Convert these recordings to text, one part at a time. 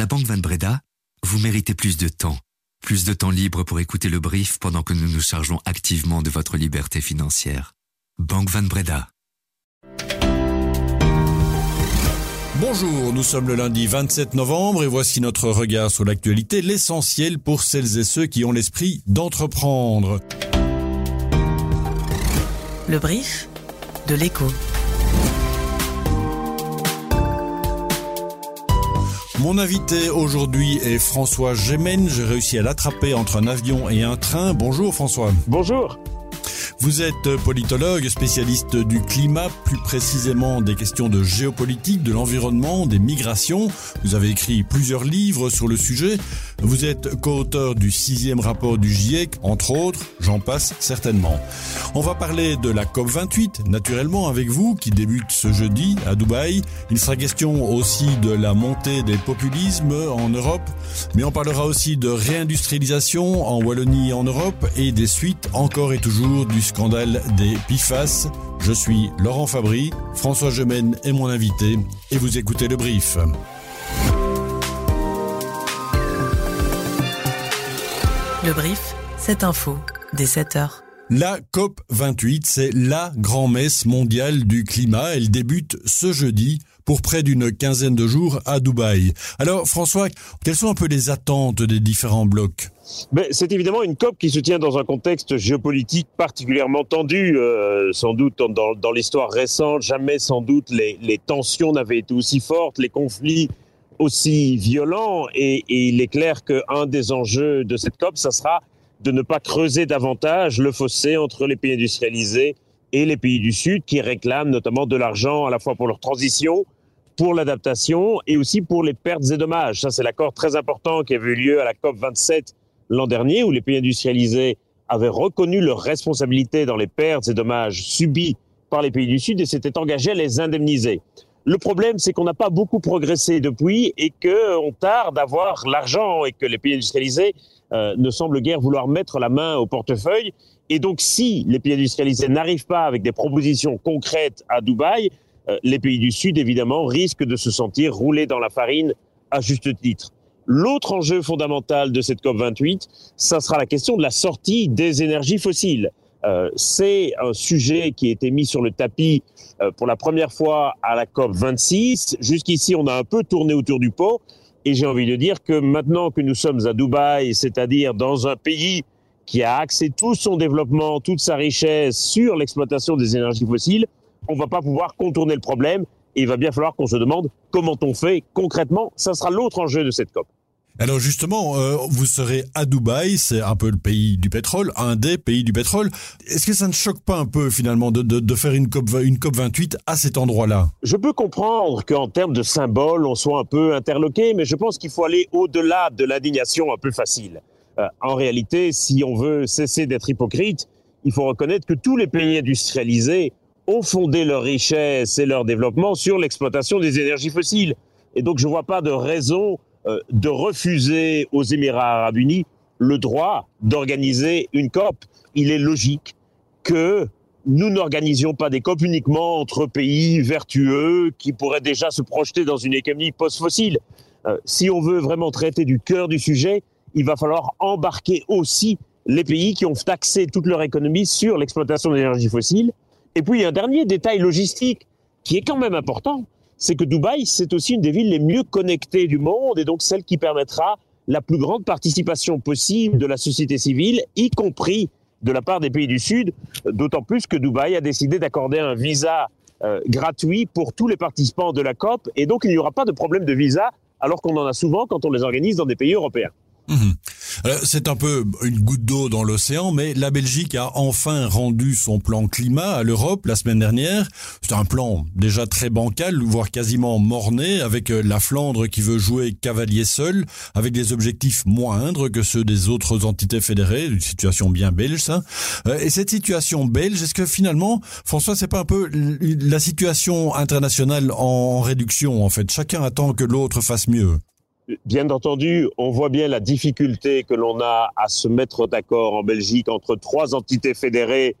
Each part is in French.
la Banque Van Breda, vous méritez plus de temps. Plus de temps libre pour écouter le brief pendant que nous nous chargeons activement de votre liberté financière. Banque Van Breda. Bonjour, nous sommes le lundi 27 novembre et voici notre regard sur l'actualité, l'essentiel pour celles et ceux qui ont l'esprit d'entreprendre. Le brief de l'écho. Mon invité aujourd'hui est François Gémen. J'ai réussi à l'attraper entre un avion et un train. Bonjour François. Bonjour. Vous êtes politologue, spécialiste du climat, plus précisément des questions de géopolitique, de l'environnement, des migrations. Vous avez écrit plusieurs livres sur le sujet. Vous êtes co-auteur du sixième rapport du GIEC, entre autres, j'en passe certainement. On va parler de la COP28, naturellement, avec vous, qui débute ce jeudi à Dubaï. Il sera question aussi de la montée des populismes en Europe, mais on parlera aussi de réindustrialisation en Wallonie et en Europe et des suites encore et toujours du scandale des PIFAS. Je suis Laurent Fabry, François Gemène est mon invité et vous écoutez le brief. Le brief, cette info, dès 7 heures. La COP 28, c'est la grand-messe mondiale du climat. Elle débute ce jeudi pour près d'une quinzaine de jours à Dubaï. Alors François, quelles sont un peu les attentes des différents blocs? C'est évidemment une COP qui se tient dans un contexte géopolitique particulièrement tendu, euh, sans doute dans, dans l'histoire récente. Jamais sans doute les, les tensions n'avaient été aussi fortes, les conflits aussi violents. Et, il est clair qu'un des enjeux de cette COP, ça sera de ne pas creuser davantage le fossé entre les pays industrialisés et les pays du Sud qui réclament notamment de l'argent à la fois pour leur transition, pour l'adaptation et aussi pour les pertes et dommages. Ça, c'est l'accord très important qui a eu lieu à la COP 27 l'an dernier où les pays industrialisés avaient reconnu leur responsabilité dans les pertes et dommages subis par les pays du Sud et s'étaient engagés à les indemniser. Le problème, c'est qu'on n'a pas beaucoup progressé depuis et qu'on tarde à avoir l'argent et que les pays industrialisés euh, ne semblent guère vouloir mettre la main au portefeuille. Et donc, si les pays industrialisés n'arrivent pas avec des propositions concrètes à Dubaï, euh, les pays du Sud, évidemment, risquent de se sentir roulés dans la farine à juste titre. L'autre enjeu fondamental de cette COP28, ça sera la question de la sortie des énergies fossiles. Euh, c'est un sujet qui a été mis sur le tapis euh, pour la première fois à la COP 26. Jusqu'ici, on a un peu tourné autour du pot. Et j'ai envie de dire que maintenant que nous sommes à Dubaï, c'est-à-dire dans un pays qui a axé tout son développement, toute sa richesse sur l'exploitation des énergies fossiles, on va pas pouvoir contourner le problème. Et il va bien falloir qu'on se demande comment on fait concrètement. Ça sera l'autre enjeu de cette COP. Alors justement, euh, vous serez à Dubaï, c'est un peu le pays du pétrole, un des pays du pétrole. Est-ce que ça ne choque pas un peu finalement de, de, de faire une COP, une COP 28 à cet endroit-là? Je peux comprendre qu'en termes de symbole, on soit un peu interloqué, mais je pense qu'il faut aller au-delà de l'indignation un peu facile. Euh, en réalité, si on veut cesser d'être hypocrite, il faut reconnaître que tous les pays industrialisés ont fondé leur richesse et leur développement sur l'exploitation des énergies fossiles. Et donc je ne vois pas de raison de refuser aux Émirats arabes unis le droit d'organiser une COP. Il est logique que nous n'organisions pas des COP uniquement entre pays vertueux qui pourraient déjà se projeter dans une économie post-fossile. Euh, si on veut vraiment traiter du cœur du sujet, il va falloir embarquer aussi les pays qui ont taxé toute leur économie sur l'exploitation d'énergie fossile. Et puis, il y a un dernier détail logistique qui est quand même important c'est que Dubaï, c'est aussi une des villes les mieux connectées du monde et donc celle qui permettra la plus grande participation possible de la société civile, y compris de la part des pays du Sud, d'autant plus que Dubaï a décidé d'accorder un visa euh, gratuit pour tous les participants de la COP et donc il n'y aura pas de problème de visa alors qu'on en a souvent quand on les organise dans des pays européens. Mhm. C'est un peu une goutte d'eau dans l'océan, mais la Belgique a enfin rendu son plan climat à l'Europe la semaine dernière. C'est un plan déjà très bancal, voire quasiment morné, avec euh, la Flandre qui veut jouer cavalier seul, avec des objectifs moindres que ceux des autres entités fédérées, une situation bien belge, ça. Euh, et cette situation belge, est-ce que finalement, François, c'est pas un peu la situation internationale en réduction, en fait? Chacun attend que l'autre fasse mieux. Bien entendu, on voit bien la difficulté que l'on a à se mettre d'accord en Belgique entre trois entités fédérées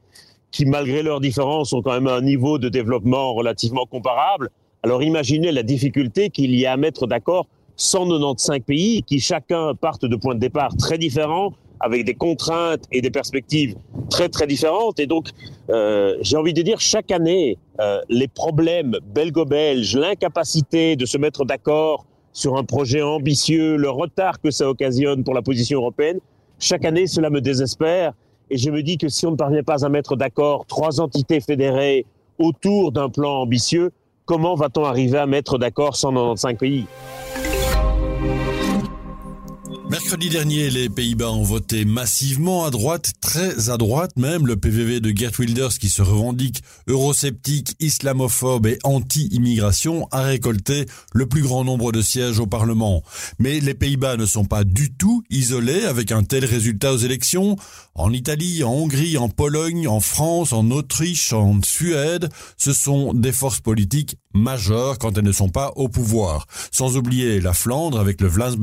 qui, malgré leurs différences, ont quand même un niveau de développement relativement comparable. Alors imaginez la difficulté qu'il y a à mettre d'accord 195 pays qui chacun partent de points de départ très différents, avec des contraintes et des perspectives très très différentes. Et donc, euh, j'ai envie de dire, chaque année, euh, les problèmes belgo-belges, l'incapacité de se mettre d'accord sur un projet ambitieux, le retard que ça occasionne pour la position européenne, chaque année, cela me désespère. Et je me dis que si on ne parvient pas à mettre d'accord trois entités fédérées autour d'un plan ambitieux, comment va-t-on arriver à mettre d'accord 195 pays? Mercredi dernier, les Pays-Bas ont voté massivement à droite, très à droite même. Le PVV de Gert Wilders, qui se revendique eurosceptique, islamophobe et anti-immigration, a récolté le plus grand nombre de sièges au Parlement. Mais les Pays-Bas ne sont pas du tout isolés avec un tel résultat aux élections. En Italie, en Hongrie, en Pologne, en France, en Autriche, en Suède, ce sont des forces politiques majeures quand elles ne sont pas au pouvoir. Sans oublier la Flandre avec le Vlaams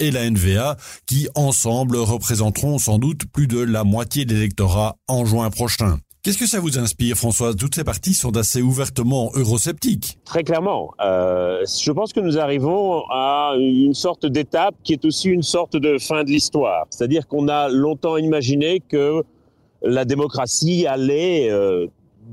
et la NVA qui ensemble représenteront sans doute plus de la moitié de l'électorat en juin prochain. Qu'est-ce que ça vous inspire, Françoise? Toutes ces parties sont assez ouvertement eurosceptiques. Très clairement. Euh, je pense que nous arrivons à une sorte d'étape qui est aussi une sorte de fin de l'histoire. C'est-à-dire qu'on a longtemps imaginé que la démocratie allait euh,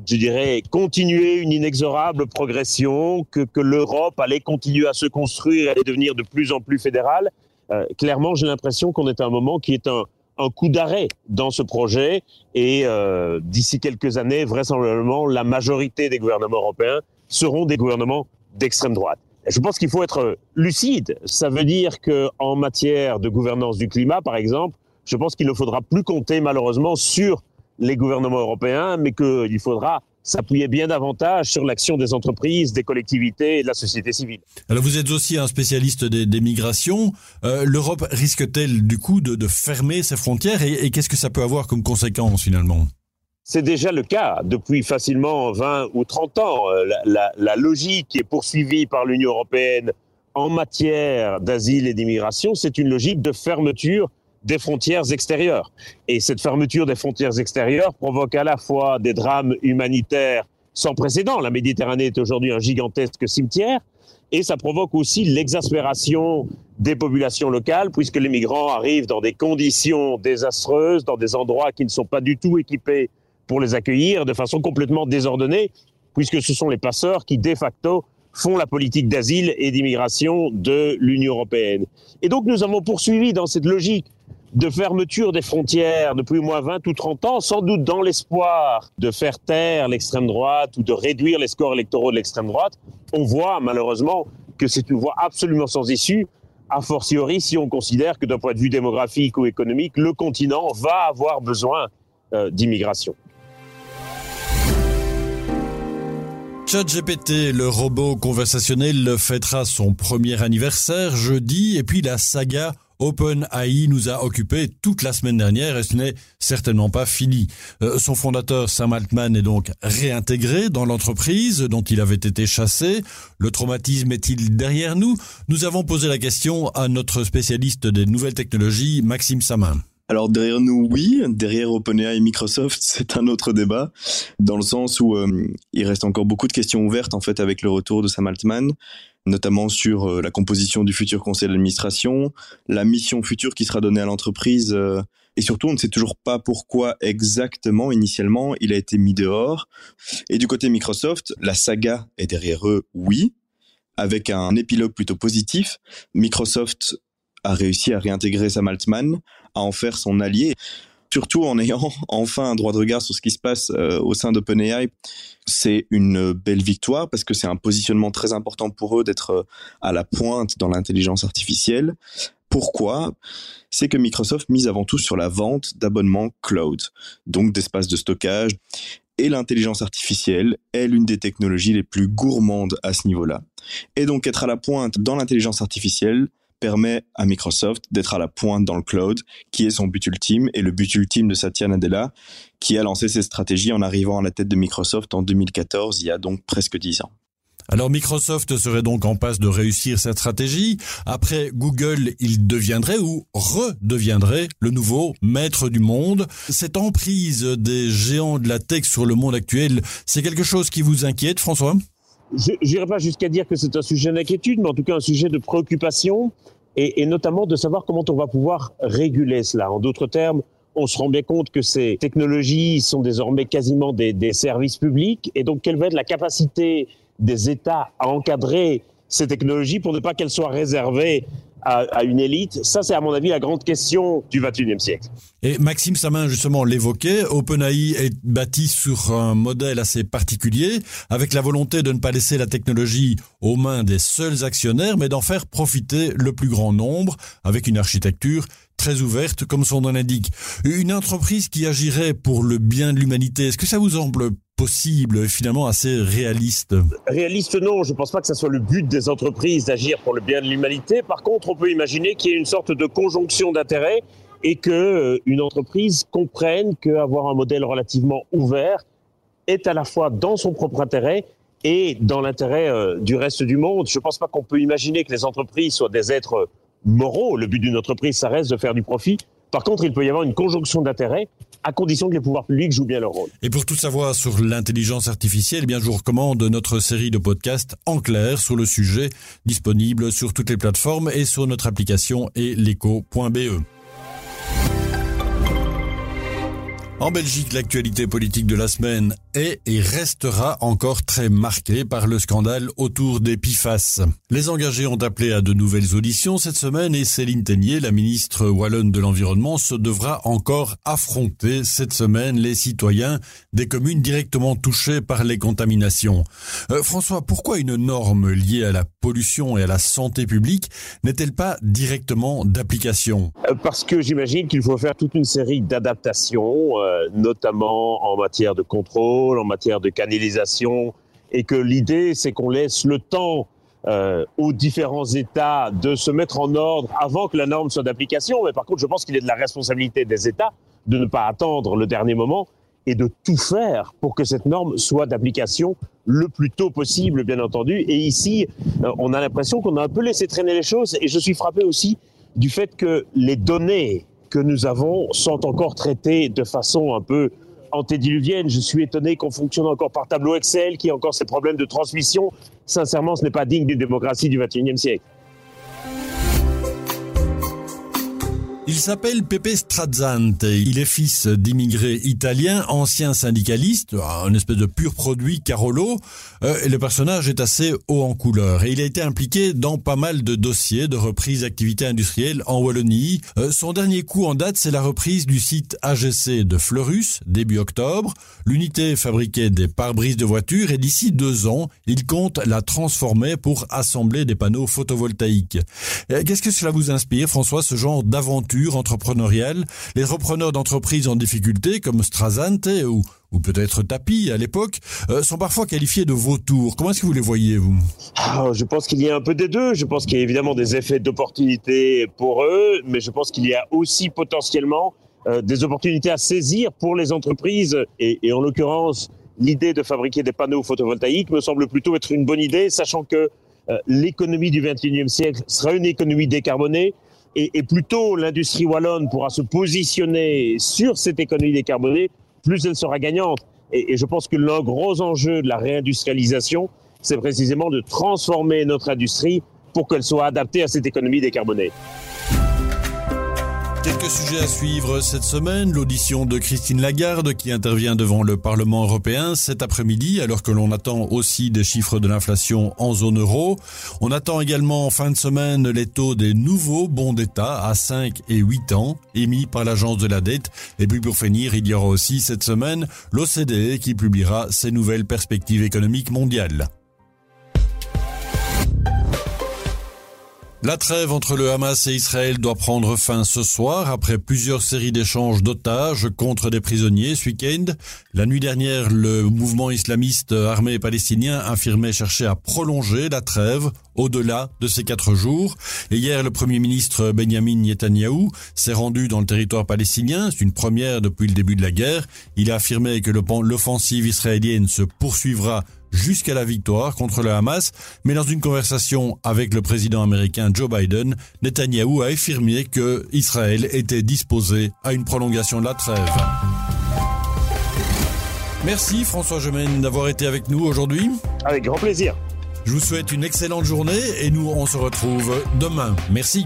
je dirais, continuer une inexorable progression, que, que l'Europe allait continuer à se construire, allait devenir de plus en plus fédérale. Euh, clairement, j'ai l'impression qu'on est à un moment qui est un, un coup d'arrêt dans ce projet et euh, d'ici quelques années, vraisemblablement, la majorité des gouvernements européens seront des gouvernements d'extrême droite. Je pense qu'il faut être lucide. Ça veut dire que en matière de gouvernance du climat, par exemple, je pense qu'il ne faudra plus compter malheureusement sur les gouvernements européens, mais qu'il faudra s'appuyer bien davantage sur l'action des entreprises, des collectivités et de la société civile. Alors vous êtes aussi un spécialiste des, migrations. Euh, L'Europe risque-t-elle du coup de, fermer ses frontières et, qu'est-ce que ça peut avoir comme conséquence finalement? C'est déjà le cas depuis facilement 20 ou 30 ans. Euh, la, la logique qui est poursuivie par l'Union européenne en matière d'asile et d'immigration, c'est une logique de fermeture des frontières extérieures. Et cette fermeture des frontières extérieures provoque à la fois des drames humanitaires sans précédent. La Méditerranée est aujourd'hui un gigantesque cimetière. Et ça provoque aussi l'exaspération des populations locales, puisque les migrants arrivent dans des conditions désastreuses, dans des endroits qui ne sont pas du tout équipés pour les accueillir, de façon complètement désordonnée, puisque ce sont les passeurs qui, de facto, font la politique d'asile et d'immigration de l'Union européenne. Et donc nous avons poursuivi dans cette logique de fermeture des frontières depuis au moins 20 ou 30 ans, sans doute dans l'espoir de faire taire l'extrême droite ou de réduire les scores électoraux de l'extrême droite, on voit malheureusement que c'est une voie absolument sans issue, a fortiori si on considère que d'un point de vue démographique ou économique, le continent va avoir besoin euh, d'immigration. ChatGPT, le robot conversationnel, fêtera son premier anniversaire jeudi et puis la saga OpenAI nous a occupé toute la semaine dernière et ce n'est certainement pas fini. Euh, son fondateur Sam Altman est donc réintégré dans l'entreprise dont il avait été chassé. Le traumatisme est-il derrière nous? Nous avons posé la question à notre spécialiste des nouvelles technologies, Maxime Samin. Alors derrière nous, oui. Derrière OpenAI et Microsoft, c'est un autre débat, dans le sens où euh, il reste encore beaucoup de questions ouvertes en fait avec le retour de Sam Altman notamment sur euh, la composition du futur conseil d'administration, la mission future qui sera donnée à l'entreprise. Euh, et surtout, on ne sait toujours pas pourquoi exactement, initialement, il a été mis dehors. Et du côté Microsoft, la saga est derrière eux, oui, avec un épilogue plutôt positif. Microsoft a réussi à réintégrer Sam Altman, à en faire son allié surtout en ayant enfin un droit de regard sur ce qui se passe euh, au sein d'OpenAI. C'est une belle victoire parce que c'est un positionnement très important pour eux d'être euh, à la pointe dans l'intelligence artificielle. Pourquoi? C'est que Microsoft mise avant tout sur la vente d'abonnements cloud, donc d'espaces de stockage. Et l'intelligence artificielle est l'une des technologies les plus gourmandes à ce niveau-là. Et donc être à la pointe dans l'intelligence artificielle, permet à Microsoft d'être à la pointe dans le cloud, qui est son but ultime, et le but ultime de Satya Nadella, qui a lancé ses stratégies en arrivant à la tête de Microsoft en 2014, il y a donc presque dix ans. Alors Microsoft serait donc en passe de réussir cette stratégie. Après Google, il deviendrait ou redeviendrait le nouveau maître du monde. Cette emprise des géants de la tech sur le monde actuel, c'est quelque chose qui vous inquiète, François? Je n'irai pas jusqu'à dire que c'est un sujet d'inquiétude, mais en tout cas un sujet de préoccupation, et, et notamment de savoir comment on va pouvoir réguler cela. En d'autres termes, on se rend bien compte que ces technologies sont désormais quasiment des, des, services publics, et donc quelle va être la capacité des États à encadrer ces technologies pour ne pas qu'elles soient réservées à, à, une élite Ça, c'est à mon avis la grande question du 21e siècle. Et Maxime Samin, justement, l'évoquait, OpenAI est bâti sur un modèle assez particulier, avec la volonté de ne pas laisser la technologie aux mains des seuls actionnaires, mais d'en faire profiter le plus grand nombre, avec une architecture très ouverte, comme son nom l'indique. Une entreprise qui agirait pour le bien de l'humanité, est-ce que ça vous semble possible, finalement assez réaliste Réaliste, non. Je ne pense pas que ce soit le but des entreprises d'agir pour le bien de l'humanité. Par contre, on peut imaginer qu'il y ait une sorte de conjonction d'intérêts et que euh, une entreprise comprenne qu'avoir un modèle relativement ouvert est à la fois dans son propre intérêt et dans l'intérêt euh, du reste du monde. Je ne pense pas qu'on peut imaginer que les entreprises soient des êtres moraux. Le but d'une entreprise, ça reste de faire du profit. Par contre, il peut y avoir une conjonction d'intérêts à condition que les pouvoirs publics jouent bien leur rôle. Et pour tout savoir sur l'intelligence artificielle, eh bien, je vous recommande notre série de podcasts en clair sur le sujet, disponible sur toutes les plateformes et sur notre application et l'écho.be. En Belgique, l'actualité politique de la semaine est et restera encore très marquée par le scandale autour des PIFAS. Les engagés ont appelé à de nouvelles auditions cette semaine et Céline Ténier, la ministre wallonne de l'Environnement, se devra encore affronter cette semaine les citoyens des communes directement touchées par les contaminations. Euh, François, pourquoi une norme liée à la pollution et à la santé publique n'est-elle pas directement d'application? Euh, Parce que j'imagine qu'il faut faire toute une série d'adaptations. Euh notamment en matière de contrôle, en matière de canalisation, et que l'idée, c'est qu'on laisse le temps euh, aux différents États de se mettre en ordre avant que la norme soit d'application. Mais par contre, je pense qu'il est de la responsabilité des États de ne pas attendre le dernier moment et de tout faire pour que cette norme soit d'application le plus tôt possible, bien entendu. Et ici, euh, on a l'impression qu'on a un peu laissé traîner les choses. Et je suis frappé aussi du fait que les données que nous avons sont encore traités de façon un peu antédiluvienne. Je suis étonné qu'on fonctionne encore par tableau Excel, qu'il y a encore ces problèmes de transmission. Sincèrement, ce n'est pas digne d'une démocratie du XXIe siècle. Il s'appelle Pepe Strazzante. Il est fils d'immigrés italiens, ancien syndicaliste, un espèce de pur produit Carolo. Euh, le personnage est assez haut en couleur. Et il a été impliqué dans pas mal de dossiers de reprise d'activités industrielles en Wallonie. Euh, son dernier coup en date, c'est la reprise du site AGC de Fleurus, début octobre. L'unité fabriquait des pare-brises de voitures et d'ici deux ans, il compte la transformer pour assembler des panneaux photovoltaïques. Euh, qu'est-ce que cela vous inspire, François, ce genre d'aventure? Entrepreneuriale, les repreneurs d'entreprises en difficulté comme Strazante ou, peut-être Tapi à l'époque, euh, sont parfois qualifiés de vautours. Comment est-ce que vous les voyez, vous? Ah, Je pense qu'il y a un peu des deux. Je pense qu'il y a évidemment des effets d'opportunité pour eux, mais je pense qu'il y a aussi potentiellement euh, des opportunités à saisir pour les entreprises. Et, et en l'occurrence, l'idée de fabriquer des panneaux photovoltaïques me semble plutôt être une bonne idée, sachant que euh, l'économie du 21e siècle sera une économie décarbonée et, et plus tôt l'industrie wallonne pourra se positionner sur cette économie décarbonée, plus elle sera gagnante. Et, et je pense que l'un gros enjeu de la réindustrialisation, c'est précisément de transformer notre industrie pour qu'elle soit adaptée à cette économie décarbonée. Quelques sujets à suivre cette semaine. L'audition de Christine Lagarde qui intervient devant le Parlement européen cet après-midi alors que l'on attend aussi des chiffres de l'inflation en zone euro. On attend également en fin de semaine les taux des nouveaux bons d'État à 5 et 8 ans émis par l'agence de la dette. Et puis pour finir, il y aura aussi cette semaine l'OCDE qui publiera ses nouvelles perspectives économiques mondiales. La trêve entre le Hamas et Israël doit prendre fin ce soir après plusieurs séries d'échanges d'otages contre des prisonniers ce week-end. La nuit dernière, le mouvement islamiste armé palestinien affirmait chercher à prolonger la trêve au-delà de ces quatre jours. Et hier, le premier ministre Benjamin Netanyahou s'est rendu dans le territoire palestinien. C'est une première depuis le début de la guerre. Il a affirmé que l'offensive israélienne se poursuivra jusqu'à la victoire contre le Hamas, mais dans une conversation avec le président américain Joe Biden, Netanyahou a affirmé que Israël était disposé à une prolongation de la trêve. Merci François Gemène d'avoir été avec nous aujourd'hui. Avec grand plaisir. Je vous souhaite une excellente journée et nous on se retrouve demain. Merci.